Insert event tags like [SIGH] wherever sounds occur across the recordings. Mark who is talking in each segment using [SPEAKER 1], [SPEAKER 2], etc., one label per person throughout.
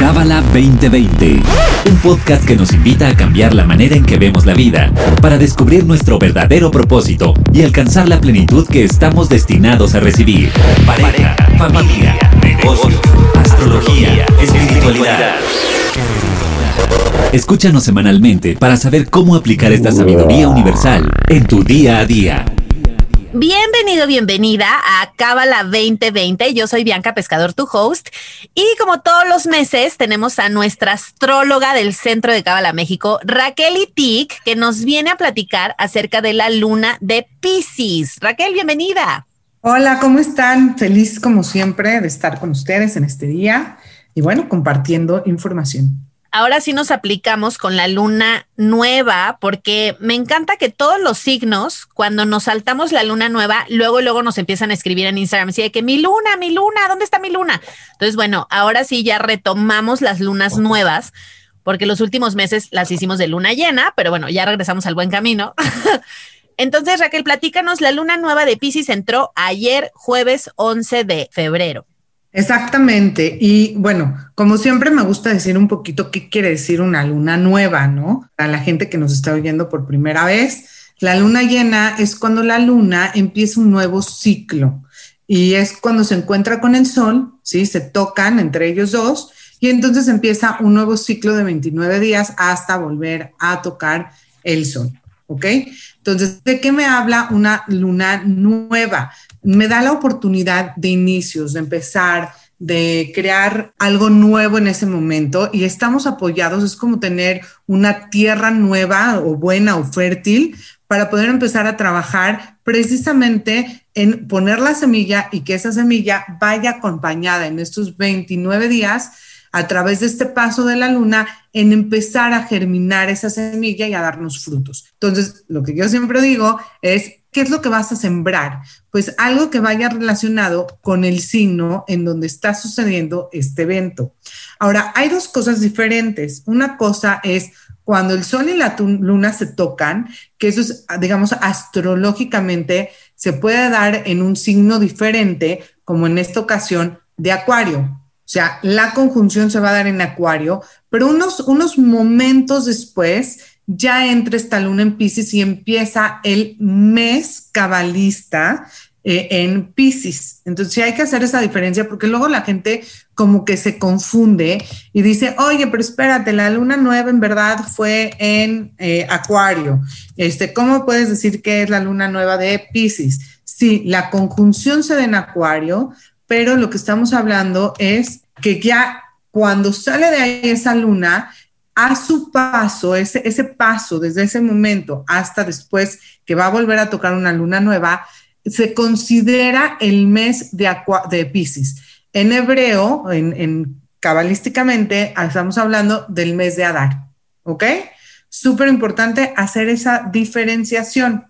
[SPEAKER 1] Cábala 2020, un podcast que nos invita a cambiar la manera en que vemos la vida para descubrir nuestro verdadero propósito y alcanzar la plenitud que estamos destinados a recibir. Pareja, familia, negocios, astrología, espiritualidad. Escúchanos semanalmente para saber cómo aplicar esta sabiduría universal en tu día a día.
[SPEAKER 2] Bienvenido, bienvenida a Cábala 2020. Yo soy Bianca Pescador, tu host. Y como todos los meses, tenemos a nuestra astróloga del Centro de Cábala México, Raquel Itik, que nos viene a platicar acerca de la luna de Pisces. Raquel, bienvenida.
[SPEAKER 3] Hola, ¿cómo están? Feliz como siempre de estar con ustedes en este día y bueno, compartiendo información
[SPEAKER 2] ahora sí nos aplicamos con la luna nueva, porque me encanta que todos los signos, cuando nos saltamos la luna nueva, luego, luego nos empiezan a escribir en Instagram, así de que mi luna, mi luna, ¿dónde está mi luna? Entonces, bueno, ahora sí ya retomamos las lunas nuevas, porque los últimos meses las hicimos de luna llena, pero bueno, ya regresamos al buen camino. [LAUGHS] Entonces, Raquel, platícanos, la luna nueva de Pisces entró ayer, jueves 11 de febrero.
[SPEAKER 3] Exactamente. Y bueno, como siempre me gusta decir un poquito qué quiere decir una luna nueva, ¿no? A la gente que nos está oyendo por primera vez, la luna llena es cuando la luna empieza un nuevo ciclo y es cuando se encuentra con el sol, ¿sí? Se tocan entre ellos dos y entonces empieza un nuevo ciclo de 29 días hasta volver a tocar el sol, ¿ok? Entonces, ¿de qué me habla una luna nueva? Me da la oportunidad de inicios, de empezar, de crear algo nuevo en ese momento y estamos apoyados, es como tener una tierra nueva o buena o fértil para poder empezar a trabajar precisamente en poner la semilla y que esa semilla vaya acompañada en estos 29 días a través de este paso de la luna en empezar a germinar esa semilla y a darnos frutos. Entonces, lo que yo siempre digo es ¿Qué es lo que vas a sembrar? Pues algo que vaya relacionado con el signo en donde está sucediendo este evento. Ahora, hay dos cosas diferentes. Una cosa es cuando el sol y la luna se tocan, que eso es, digamos, astrológicamente se puede dar en un signo diferente, como en esta ocasión de Acuario. O sea, la conjunción se va a dar en Acuario, pero unos, unos momentos después ya entra esta luna en Pisces y empieza el mes cabalista eh, en Pisces. Entonces sí hay que hacer esa diferencia porque luego la gente como que se confunde y dice, oye, pero espérate, la luna nueva en verdad fue en eh, Acuario. Este, ¿Cómo puedes decir que es la luna nueva de Pisces? Sí, la conjunción se da en Acuario, pero lo que estamos hablando es que ya cuando sale de ahí esa luna, a su paso, ese, ese paso desde ese momento hasta después que va a volver a tocar una luna nueva, se considera el mes de, de Pisces. En hebreo, en, cabalísticamente, estamos hablando del mes de Adar, ¿ok? Súper importante hacer esa diferenciación.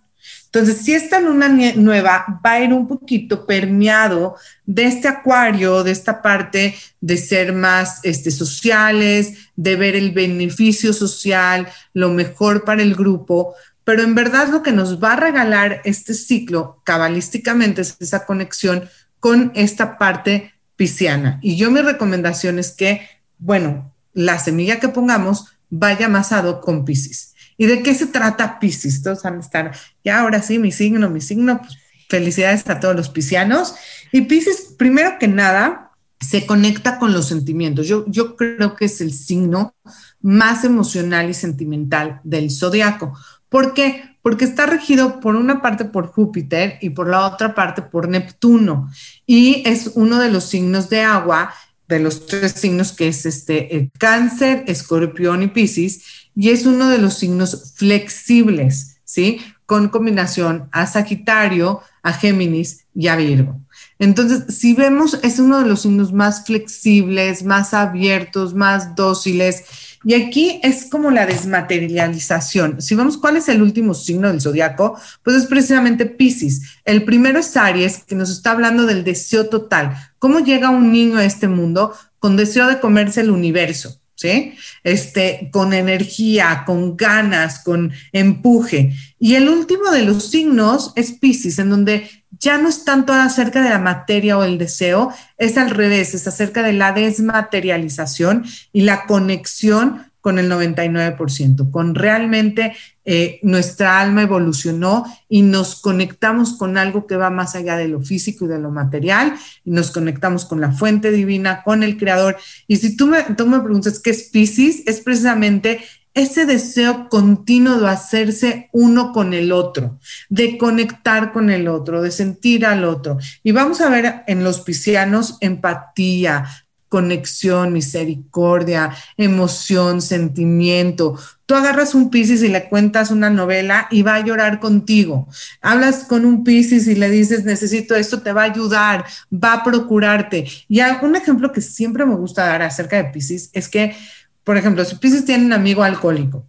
[SPEAKER 3] Entonces, si esta luna nueva va a ir un poquito permeado de este acuario, de esta parte de ser más este, sociales, de ver el beneficio social, lo mejor para el grupo, pero en verdad lo que nos va a regalar este ciclo cabalísticamente es esa conexión con esta parte pisciana. Y yo mi recomendación es que, bueno, la semilla que pongamos vaya amasado con Piscis. ¿Y de qué se trata Piscis? Todos van a estar, ya ahora sí, mi signo, mi signo, pues, felicidades a todos los piscianos. Y Piscis, primero que nada, se conecta con los sentimientos. Yo, yo creo que es el signo más emocional y sentimental del zodiaco. ¿Por qué? Porque está regido por una parte por Júpiter y por la otra parte por Neptuno. Y es uno de los signos de agua, de los tres signos que es este el cáncer, escorpión y Piscis y es uno de los signos flexibles, ¿sí? Con combinación a Sagitario, a Géminis y a Virgo. Entonces, si vemos, es uno de los signos más flexibles, más abiertos, más dóciles. Y aquí es como la desmaterialización. Si vemos cuál es el último signo del zodiaco, pues es precisamente Pisces. El primero es Aries, que nos está hablando del deseo total. ¿Cómo llega un niño a este mundo con deseo de comerse el universo? ¿Sí? Este, con energía, con ganas, con empuje. Y el último de los signos es Pisces, en donde ya no es tanto acerca de la materia o el deseo, es al revés, es acerca de la desmaterialización y la conexión con el 99%, con realmente eh, nuestra alma evolucionó y nos conectamos con algo que va más allá de lo físico y de lo material, y nos conectamos con la fuente divina, con el creador. Y si tú me, tú me preguntas qué es Pisces, es precisamente ese deseo continuo de hacerse uno con el otro, de conectar con el otro, de sentir al otro. Y vamos a ver en los piscianos empatía, conexión, misericordia, emoción, sentimiento. Tú agarras un Piscis y le cuentas una novela y va a llorar contigo. Hablas con un Piscis y le dices, necesito esto, te va a ayudar, va a procurarte. Y un ejemplo que siempre me gusta dar acerca de Piscis es que, por ejemplo, si Piscis tiene un amigo alcohólico,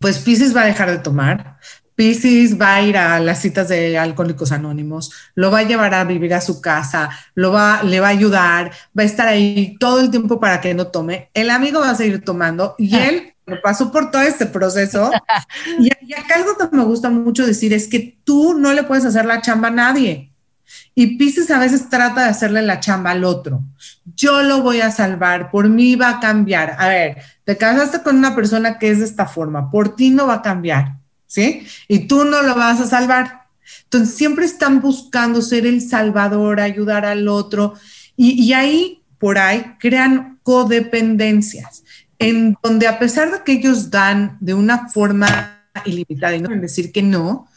[SPEAKER 3] pues Piscis va a dejar de tomar, Pisces va a ir a las citas de Alcohólicos Anónimos, lo va a llevar a vivir a su casa, lo va, le va a ayudar, va a estar ahí todo el tiempo para que no tome. El amigo va a seguir tomando y él pasó por todo este proceso. [LAUGHS] y, y acá algo que me gusta mucho decir es que tú no le puedes hacer la chamba a nadie. Y Pisces a veces trata de hacerle la chamba al otro. Yo lo voy a salvar, por mí va a cambiar. A ver, te casaste con una persona que es de esta forma, por ti no va a cambiar ¿sí? Y tú no lo vas a salvar. Entonces, siempre están buscando ser el salvador, ayudar al otro, y, ahí, por ahí, crean codependencias, en donde a pesar de que ellos dan de una forma ilimitada, y no decir que no,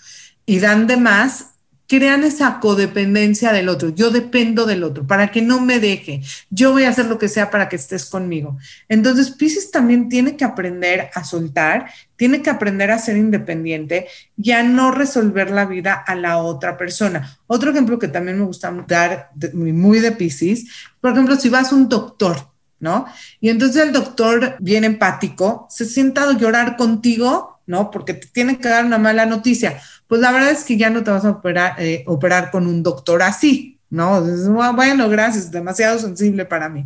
[SPEAKER 3] y dan de más, crean esa codependencia del otro. Yo dependo del otro para que no me deje. Yo voy a hacer lo que sea para que estés conmigo. Entonces, Pisces también tiene que aprender a soltar, tiene que aprender a ser independiente y a no resolver la vida a la otra persona. Otro ejemplo que también me gusta dar muy de Pisces, por ejemplo, si vas a un doctor, ¿no? Y entonces el doctor bien empático se sienta a llorar contigo, ¿no? Porque te tiene que dar una mala noticia pues la verdad es que ya no te vas a operar, eh, operar con un doctor así, ¿no? Ah, bueno, gracias, demasiado sensible para mí.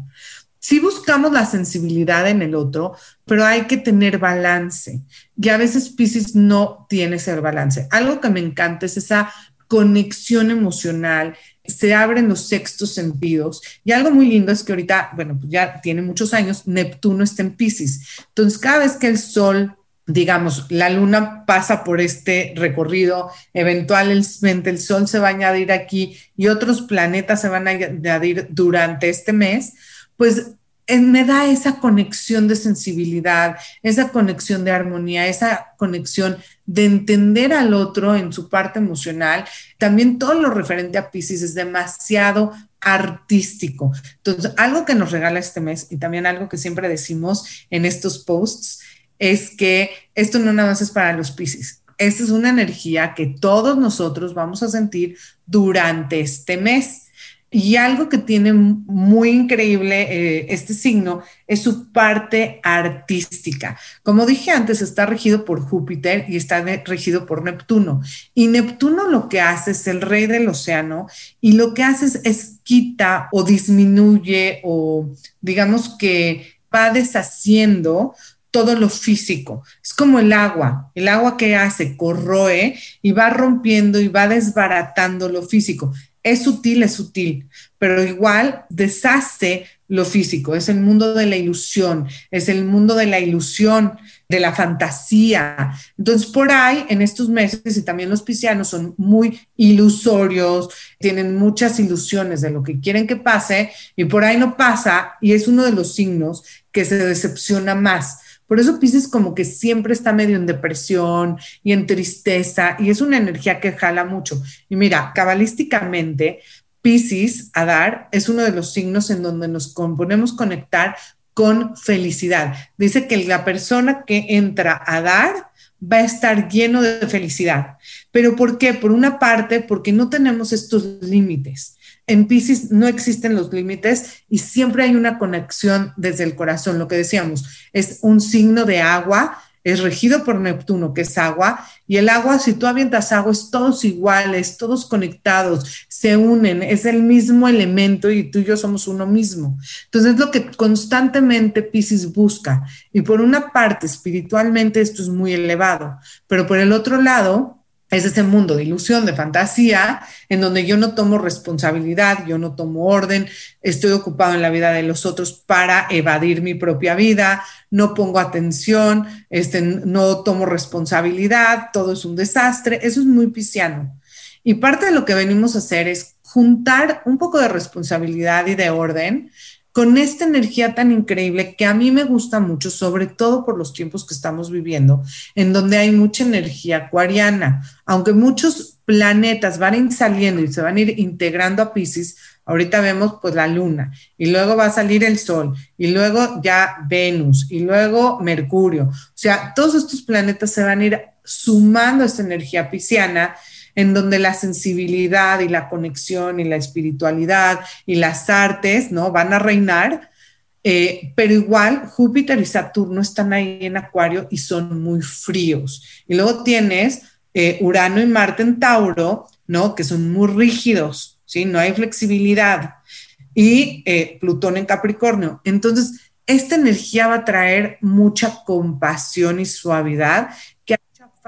[SPEAKER 3] Sí buscamos la sensibilidad en el otro, pero hay que tener balance. Y a veces Pisces no tiene ese balance. Algo que me encanta es esa conexión emocional, se abren los sextos sentidos. Y algo muy lindo es que ahorita, bueno, pues ya tiene muchos años, Neptuno está en Pisces. Entonces, cada vez que el Sol digamos, la luna pasa por este recorrido, eventualmente el sol se va a añadir aquí y otros planetas se van a añadir durante este mes, pues eh, me da esa conexión de sensibilidad, esa conexión de armonía, esa conexión de entender al otro en su parte emocional. También todo lo referente a Pisces es demasiado artístico. Entonces, algo que nos regala este mes y también algo que siempre decimos en estos posts es que esto no nada más es para los Pisces. Esta es una energía que todos nosotros vamos a sentir durante este mes. Y algo que tiene muy increíble eh, este signo es su parte artística. Como dije antes, está regido por Júpiter y está regido por Neptuno. Y Neptuno lo que hace es el rey del océano y lo que hace es, es quita o disminuye o digamos que va deshaciendo todo lo físico. Es como el agua. El agua que hace corroe y va rompiendo y va desbaratando lo físico. Es sutil, es sutil, pero igual deshace lo físico. Es el mundo de la ilusión, es el mundo de la ilusión, de la fantasía. Entonces, por ahí, en estos meses, y también los piscianos son muy ilusorios, tienen muchas ilusiones de lo que quieren que pase, y por ahí no pasa, y es uno de los signos que se decepciona más por eso Pisces como que siempre está medio en depresión y en tristeza y es una energía que jala mucho. Y mira, cabalísticamente, Pisces, Adar, es uno de los signos en donde nos podemos conectar con felicidad. Dice que la persona que entra a dar va a estar lleno de felicidad. ¿Pero por qué? Por una parte, porque no tenemos estos límites en Pisces no existen los límites y siempre hay una conexión desde el corazón. Lo que decíamos, es un signo de agua, es regido por Neptuno, que es agua, y el agua, si tú avientas agua, es todos iguales, todos conectados, se unen, es el mismo elemento y tú y yo somos uno mismo. Entonces es lo que constantemente Pisces busca. Y por una parte, espiritualmente esto es muy elevado, pero por el otro lado, es ese mundo de ilusión, de fantasía, en donde yo no tomo responsabilidad, yo no tomo orden, estoy ocupado en la vida de los otros para evadir mi propia vida, no pongo atención, este, no tomo responsabilidad, todo es un desastre, eso es muy pisciano. Y parte de lo que venimos a hacer es juntar un poco de responsabilidad y de orden con esta energía tan increíble que a mí me gusta mucho, sobre todo por los tiempos que estamos viviendo, en donde hay mucha energía acuariana. Aunque muchos planetas van saliendo y se van a ir integrando a Pisces, ahorita vemos pues la luna y luego va a salir el sol y luego ya Venus y luego Mercurio. O sea, todos estos planetas se van a ir sumando a esta energía pisciana en donde la sensibilidad y la conexión y la espiritualidad y las artes, ¿no? Van a reinar, eh, pero igual Júpiter y Saturno están ahí en Acuario y son muy fríos. Y luego tienes eh, Urano y Marte en Tauro, ¿no? Que son muy rígidos, ¿sí? No hay flexibilidad. Y eh, Plutón en Capricornio. Entonces, esta energía va a traer mucha compasión y suavidad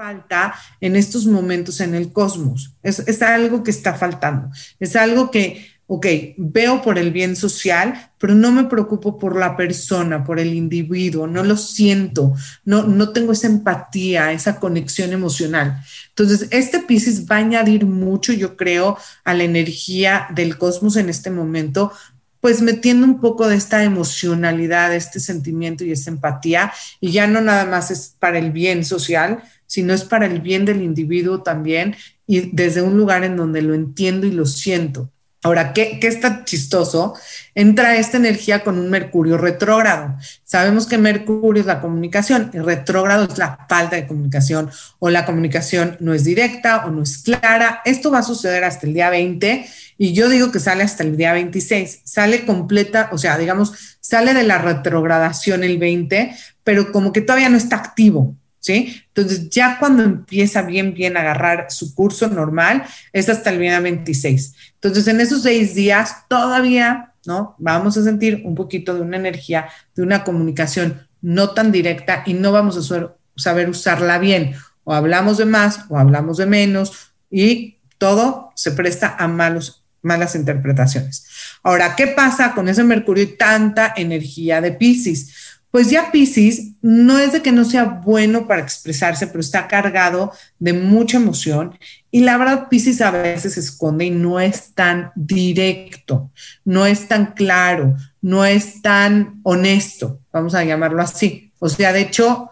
[SPEAKER 3] falta en estos momentos en el cosmos. Es, es, algo que está faltando. Es algo que, ok, veo por el bien social, pero no me preocupo por la persona, por el individuo, no lo siento, no, no tengo esa empatía, esa conexión emocional. Entonces, este Pisces va a añadir mucho, yo creo, a la energía del cosmos en este momento, pues metiendo un poco de esta emocionalidad, este sentimiento y esta empatía, y ya no nada más es para el bien social, sino es para el bien del individuo también y desde un lugar en donde lo entiendo y lo siento. Ahora, ¿qué, ¿qué, está chistoso? Entra esta energía con un Mercurio retrógrado. Sabemos que Mercurio es la comunicación y retrógrado es la falta de comunicación o la comunicación no es directa o no es clara. Esto va a suceder hasta el día 20 y yo digo que sale hasta el día 26. Sale completa, o sea, digamos, sale de la retrogradación el 20, pero como que todavía no está activo. ¿Sí? Entonces, ya cuando empieza bien, bien a agarrar su curso normal, es hasta el día 26. Entonces, en esos seis días todavía, ¿no? Vamos a sentir un poquito de una energía, de una comunicación no tan directa y no vamos a saber usarla bien. O hablamos de más o hablamos de menos y todo se presta a malos, malas interpretaciones. Ahora, ¿qué pasa con ese Mercurio y tanta energía de Pisces? Pues ya Pisces no es de que no sea bueno para expresarse, pero está cargado de mucha emoción. Y la verdad, Pisces a veces se esconde y no es tan directo, no es tan claro, no es tan honesto, vamos a llamarlo así. O sea, de hecho,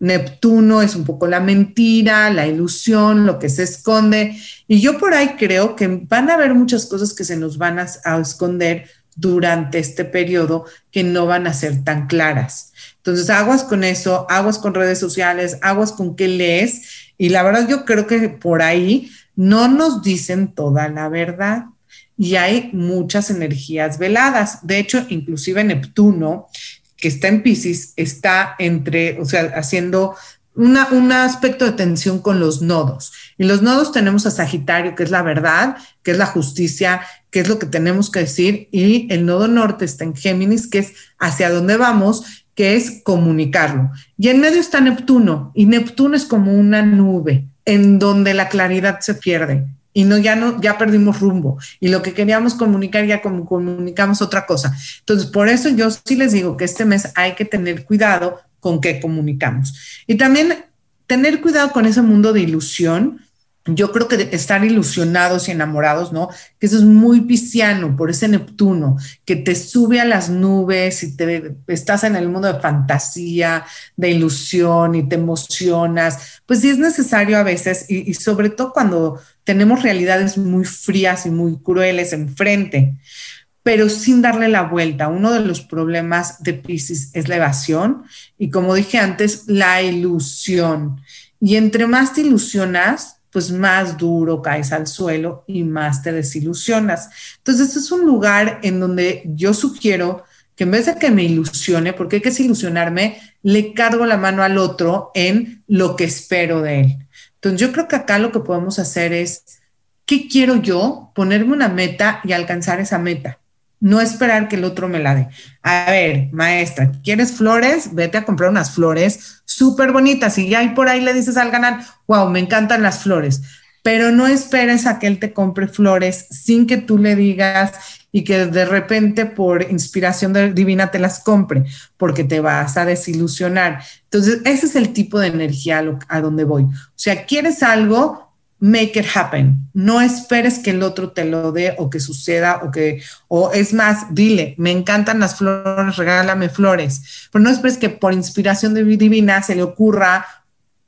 [SPEAKER 3] Neptuno es un poco la mentira, la ilusión, lo que se esconde. Y yo por ahí creo que van a haber muchas cosas que se nos van a, a esconder durante este periodo que no van a ser tan claras. Entonces, aguas con eso, aguas con redes sociales, aguas con qué lees. Y la verdad, yo creo que por ahí no nos dicen toda la verdad y hay muchas energías veladas. De hecho, inclusive Neptuno, que está en Pisces, está entre, o sea, haciendo un aspecto de tensión con los nodos. Y los nodos tenemos a Sagitario, que es la verdad, que es la justicia, que es lo que tenemos que decir. Y el nodo norte está en Géminis, que es hacia dónde vamos, que es comunicarlo. Y en medio está Neptuno, y Neptuno es como una nube en donde la claridad se pierde y no ya no ya perdimos rumbo y lo que queríamos comunicar ya como comunicamos otra cosa. Entonces, por eso yo sí les digo que este mes hay que tener cuidado con qué comunicamos. Y también tener cuidado con ese mundo de ilusión. Yo creo que estar ilusionados y enamorados, ¿no? Que eso es muy pisciano por ese Neptuno, que te sube a las nubes y te estás en el mundo de fantasía, de ilusión y te emocionas. Pues sí es necesario a veces y, y sobre todo cuando tenemos realidades muy frías y muy crueles enfrente pero sin darle la vuelta. Uno de los problemas de Pisces es la evasión y como dije antes, la ilusión. Y entre más te ilusionas, pues más duro caes al suelo y más te desilusionas. Entonces es un lugar en donde yo sugiero que en vez de que me ilusione, porque hay que desilusionarme, le cargo la mano al otro en lo que espero de él. Entonces yo creo que acá lo que podemos hacer es, ¿qué quiero yo? Ponerme una meta y alcanzar esa meta. No esperar que el otro me la dé. A ver, maestra, ¿quieres flores? Vete a comprar unas flores súper bonitas y ya por ahí le dices al canal, wow, me encantan las flores, pero no esperes a que él te compre flores sin que tú le digas y que de repente por inspiración divina te las compre, porque te vas a desilusionar. Entonces, ese es el tipo de energía a, a donde voy. O sea, quieres algo, make it happen. No esperes que el otro te lo dé o que suceda o que, o es más, dile, me encantan las flores, regálame flores. Pero no esperes que por inspiración divina se le ocurra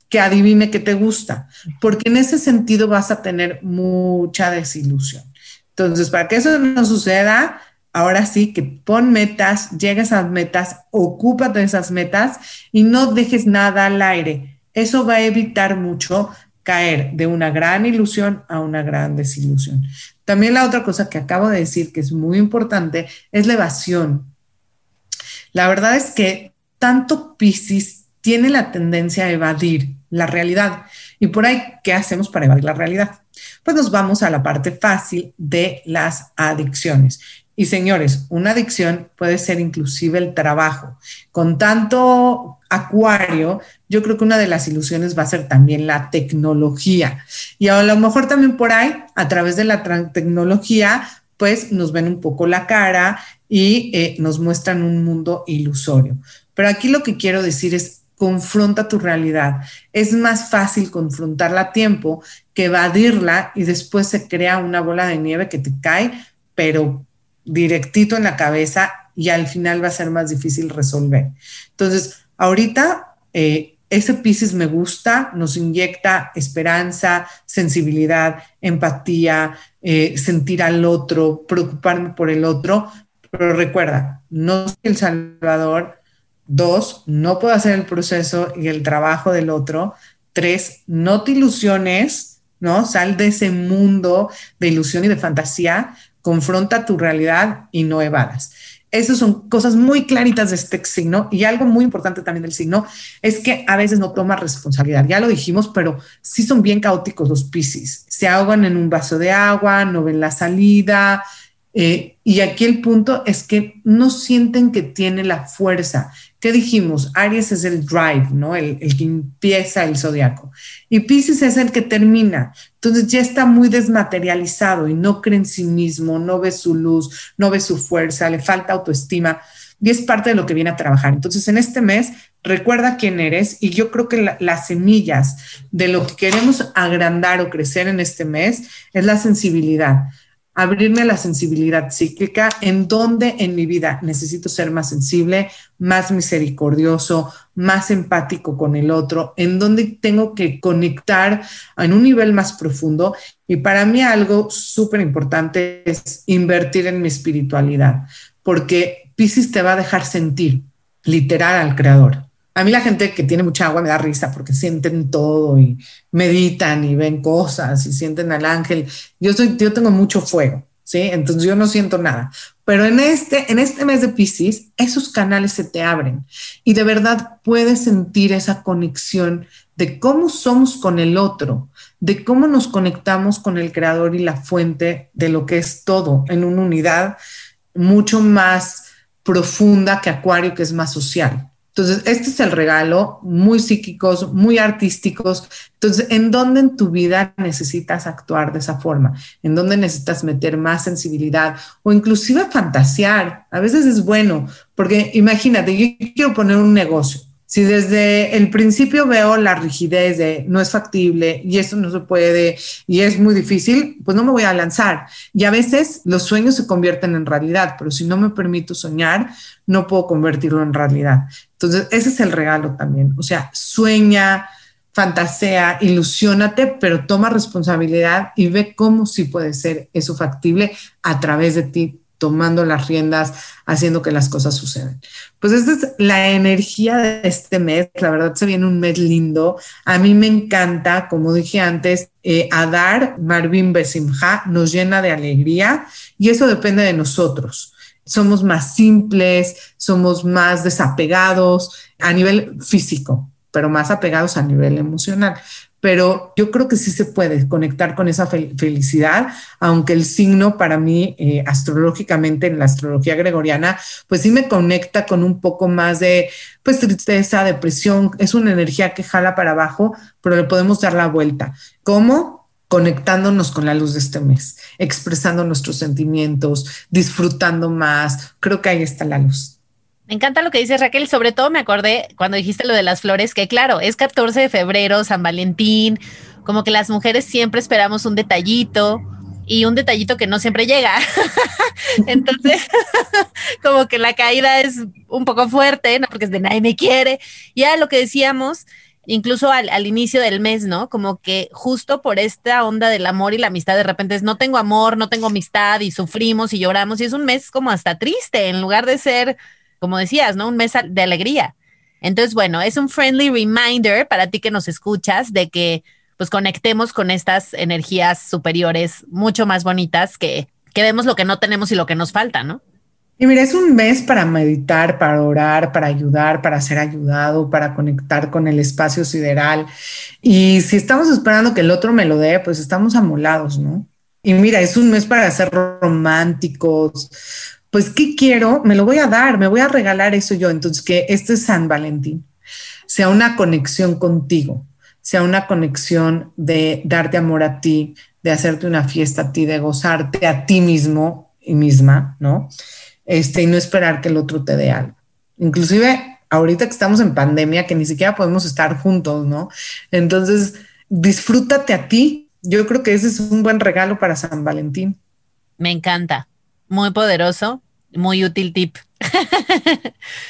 [SPEAKER 3] que adivine que te gusta, porque en ese sentido vas a tener mucha desilusión. Entonces, para que eso no suceda, ahora sí que pon metas, llega a metas, ocúpate de esas metas y no dejes nada al aire. Eso va a evitar mucho caer de una gran ilusión a una gran desilusión. También la otra cosa que acabo de decir que es muy importante es la evasión. La verdad es que tanto Pisces tiene la tendencia a evadir la realidad. Y por ahí, ¿qué hacemos para evadir la realidad? Pues nos vamos a la parte fácil de las adicciones. Y señores, una adicción puede ser inclusive el trabajo. Con tanto acuario, yo creo que una de las ilusiones va a ser también la tecnología. Y a lo mejor también por ahí, a través de la tecnología, pues nos ven un poco la cara y eh, nos muestran un mundo ilusorio. Pero aquí lo que quiero decir es, confronta tu realidad. Es más fácil confrontarla a tiempo que evadirla y después se crea una bola de nieve que te cae, pero directito en la cabeza y al final va a ser más difícil resolver. Entonces, ahorita eh, ese Pisces me gusta, nos inyecta esperanza, sensibilidad, empatía, eh, sentir al otro, preocuparme por el otro, pero recuerda, no soy el Salvador. Dos, no puedo hacer el proceso y el trabajo del otro. Tres, no te ilusiones, ¿no? Sal de ese mundo de ilusión y de fantasía, confronta tu realidad y no evadas. Esas son cosas muy claritas de este signo y algo muy importante también del signo es que a veces no toma responsabilidad. Ya lo dijimos, pero sí son bien caóticos los piscis. Se ahogan en un vaso de agua, no ven la salida. Eh, y aquí el punto es que no sienten que tiene la fuerza, ¿Qué dijimos? Aries es el drive, ¿no? El, que empieza el zodiaco. Y Pisces es el que termina. Entonces ya está muy desmaterializado y no cree en sí mismo, no ve su luz, no ve su fuerza, le falta autoestima. Y es parte de lo que viene a trabajar. Entonces en este mes recuerda quién eres y yo creo que las semillas de lo que queremos agrandar o crecer en este mes es la sensibilidad abrirme a la sensibilidad cíclica, en donde en mi vida necesito ser más sensible, más misericordioso, más empático con el otro, en donde tengo que conectar en un nivel más profundo. Y para mí algo súper importante es invertir en mi espiritualidad, porque Pisces te va a dejar sentir literal al creador. A mí la gente que tiene mucha agua me da risa porque sienten todo y meditan y ven cosas y sienten al ángel. Yo soy, yo tengo mucho fuego, ¿sí? Entonces yo no siento nada. Pero en este, en este mes de Pisces, esos canales se te abren y de verdad puedes sentir esa conexión de cómo somos con el otro, de cómo nos conectamos con el creador y la fuente de lo que es todo en una unidad mucho más profunda que Acuario, que es más social. Entonces, este es el regalo, muy psíquicos, muy artísticos. Entonces, ¿en dónde en tu vida necesitas actuar de esa forma? ¿En dónde necesitas meter más sensibilidad o inclusive fantasear? A veces es bueno, porque imagínate, yo quiero poner un negocio si desde el principio veo la rigidez de no es factible y esto no se puede y es muy difícil, pues no me voy a lanzar. Y a veces los sueños se convierten en realidad, pero si no me permito soñar, no puedo convertirlo en realidad. Entonces, ese es el regalo también. O sea, sueña, fantasea, ilusionate, pero toma responsabilidad y ve cómo sí puede ser eso factible a través de ti tomando las riendas, haciendo que las cosas sucedan. Pues esta es la energía de este mes. La verdad se viene un mes lindo. A mí me encanta, como dije antes, eh, Adar, Marvin Besimha, nos llena de alegría y eso depende de nosotros. Somos más simples, somos más desapegados a nivel físico, pero más apegados a nivel emocional. Pero yo creo que sí se puede conectar con esa felicidad, aunque el signo para mí, eh, astrológicamente en la astrología gregoriana, pues sí me conecta con un poco más de, pues tristeza, depresión, es una energía que jala para abajo, pero le podemos dar la vuelta. ¿Cómo? conectándonos con la luz de este mes, expresando nuestros sentimientos, disfrutando más. Creo que ahí está la luz.
[SPEAKER 2] Me encanta lo que dices Raquel, sobre todo me acordé cuando dijiste lo de las flores, que claro, es 14 de febrero, San Valentín, como que las mujeres siempre esperamos un detallito y un detallito que no siempre llega. [LAUGHS] Entonces, [LAUGHS] como que la caída es un poco fuerte, ¿no? Porque es de nadie me quiere. Ya lo que decíamos, incluso al, al, inicio del mes, ¿no? Como que justo por esta onda del amor y la amistad, de repente es no tengo amor, no tengo amistad y sufrimos y lloramos y es un mes como hasta triste, en lugar de ser como decías, ¿no? Un mes de alegría. Entonces, bueno, es un friendly reminder para ti que nos escuchas de que pues conectemos con estas energías superiores mucho más bonitas que, que vemos lo que no tenemos y lo que nos falta, ¿no?
[SPEAKER 3] Y mira, es un mes para meditar, para orar, para ayudar, para ser ayudado, para conectar con el espacio sideral. Y si estamos esperando que el otro me lo dé, pues estamos amolados, ¿no? Y mira, es un mes para ser románticos, pues, ¿qué quiero? Me lo voy a dar, me voy a regalar eso yo. Entonces, que este San Valentín sea una conexión contigo, sea una conexión de darte amor a ti, de hacerte una fiesta a ti, de gozarte a ti mismo y misma, ¿no? Este, y no esperar que el otro te dé algo. Inclusive ahorita que estamos en pandemia, que ni siquiera podemos estar juntos, ¿no? Entonces, disfrútate a ti. Yo creo que ese es un buen regalo para San Valentín.
[SPEAKER 2] Me encanta muy poderoso, muy útil tip.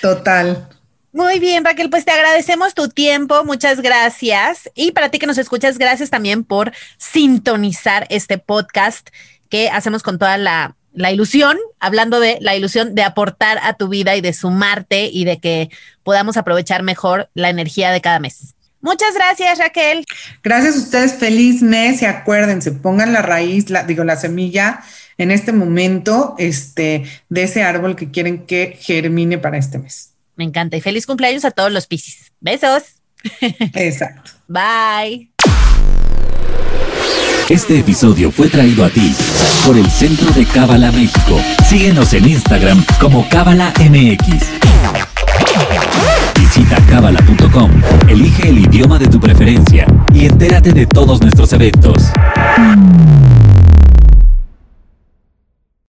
[SPEAKER 3] Total.
[SPEAKER 2] Muy bien, Raquel, pues te agradecemos tu tiempo, muchas gracias. Y para ti que nos escuchas, gracias también por sintonizar este podcast que hacemos con toda la, la ilusión, hablando de la ilusión de aportar a tu vida y de sumarte y de que podamos aprovechar mejor la energía de cada mes. Muchas gracias, Raquel.
[SPEAKER 3] Gracias a ustedes, feliz mes y acuérdense, pongan la raíz, la, digo, la semilla en este momento este, de ese árbol que quieren que germine para este mes.
[SPEAKER 2] Me encanta y feliz cumpleaños a todos los Piscis. Besos.
[SPEAKER 3] Exacto. [LAUGHS]
[SPEAKER 2] Bye.
[SPEAKER 1] Este episodio fue traído a ti por el Centro de Cábala México. Síguenos en Instagram como Cábala MX. Visita cábala.com, elige el idioma de tu preferencia y entérate de todos nuestros eventos.